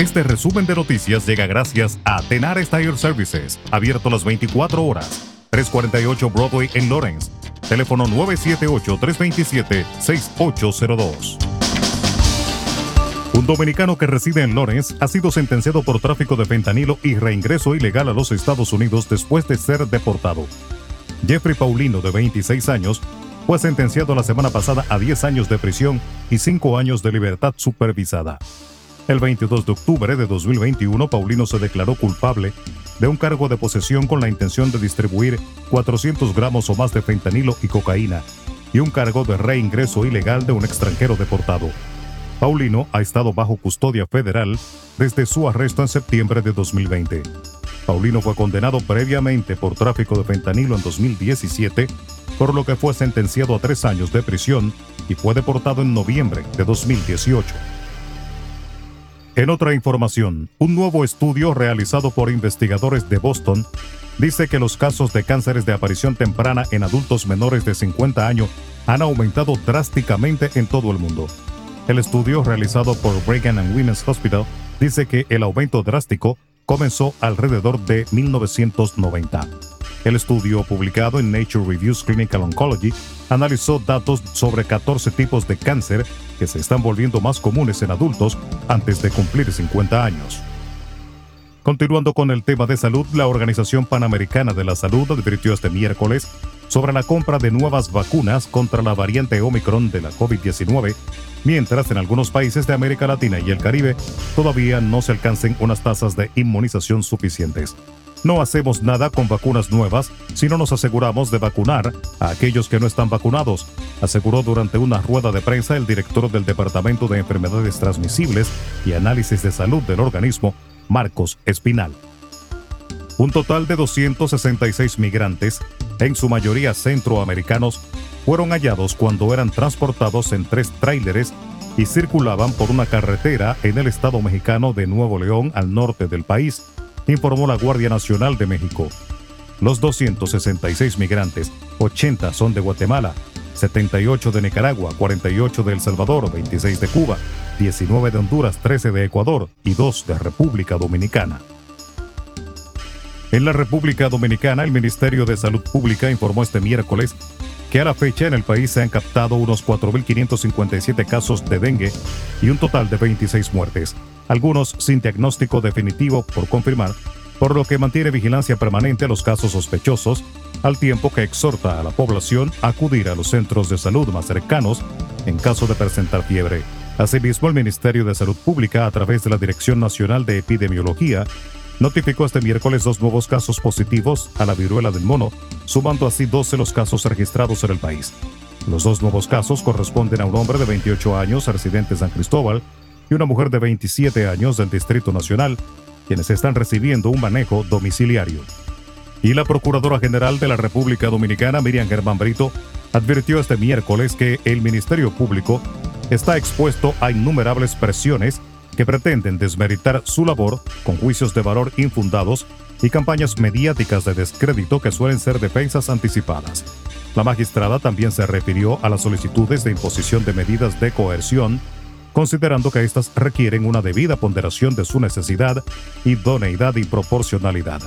Este resumen de noticias llega gracias a Tenar Tire Services, abierto las 24 horas. 348 Broadway en Lawrence. Teléfono 978-327-6802. Un dominicano que reside en Lawrence ha sido sentenciado por tráfico de fentanilo y reingreso ilegal a los Estados Unidos después de ser deportado. Jeffrey Paulino, de 26 años, fue sentenciado la semana pasada a 10 años de prisión y 5 años de libertad supervisada. El 22 de octubre de 2021, Paulino se declaró culpable de un cargo de posesión con la intención de distribuir 400 gramos o más de fentanilo y cocaína, y un cargo de reingreso ilegal de un extranjero deportado. Paulino ha estado bajo custodia federal desde su arresto en septiembre de 2020. Paulino fue condenado previamente por tráfico de fentanilo en 2017, por lo que fue sentenciado a tres años de prisión y fue deportado en noviembre de 2018. En otra información, un nuevo estudio realizado por investigadores de Boston dice que los casos de cánceres de aparición temprana en adultos menores de 50 años han aumentado drásticamente en todo el mundo. El estudio realizado por Brigham and Women's Hospital dice que el aumento drástico comenzó alrededor de 1990. El estudio publicado en Nature Reviews Clinical Oncology analizó datos sobre 14 tipos de cáncer que se están volviendo más comunes en adultos antes de cumplir 50 años. Continuando con el tema de salud, la Organización Panamericana de la Salud advirtió este miércoles sobre la compra de nuevas vacunas contra la variante Omicron de la COVID-19, mientras en algunos países de América Latina y el Caribe todavía no se alcancen unas tasas de inmunización suficientes. No hacemos nada con vacunas nuevas si no nos aseguramos de vacunar a aquellos que no están vacunados, aseguró durante una rueda de prensa el director del Departamento de Enfermedades Transmisibles y Análisis de Salud del organismo, Marcos Espinal. Un total de 266 migrantes, en su mayoría centroamericanos, fueron hallados cuando eran transportados en tres tráileres y circulaban por una carretera en el estado mexicano de Nuevo León al norte del país, informó la Guardia Nacional de México. Los 266 migrantes, 80 son de Guatemala, 78 de Nicaragua, 48 de El Salvador, 26 de Cuba, 19 de Honduras, 13 de Ecuador y 2 de República Dominicana. En la República Dominicana, el Ministerio de Salud Pública informó este miércoles que a la fecha en el país se han captado unos 4.557 casos de dengue y un total de 26 muertes, algunos sin diagnóstico definitivo por confirmar, por lo que mantiene vigilancia permanente a los casos sospechosos, al tiempo que exhorta a la población a acudir a los centros de salud más cercanos en caso de presentar fiebre. Asimismo, el Ministerio de Salud Pública, a través de la Dirección Nacional de Epidemiología, notificó este miércoles dos nuevos casos positivos a la viruela del mono, sumando así 12 los casos registrados en el país. Los dos nuevos casos corresponden a un hombre de 28 años, residente en San Cristóbal, y una mujer de 27 años del Distrito Nacional, quienes están recibiendo un manejo domiciliario. Y la Procuradora General de la República Dominicana, Miriam Germán Brito, advirtió este miércoles que el Ministerio Público está expuesto a innumerables presiones que pretenden desmeritar su labor con juicios de valor infundados y campañas mediáticas de descrédito que suelen ser defensas anticipadas. La magistrada también se refirió a las solicitudes de imposición de medidas de coerción, considerando que éstas requieren una debida ponderación de su necesidad, idoneidad y proporcionalidad.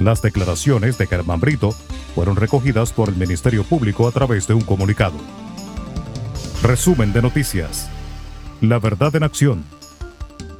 Las declaraciones de Germán Brito fueron recogidas por el Ministerio Público a través de un comunicado. Resumen de noticias. La verdad en acción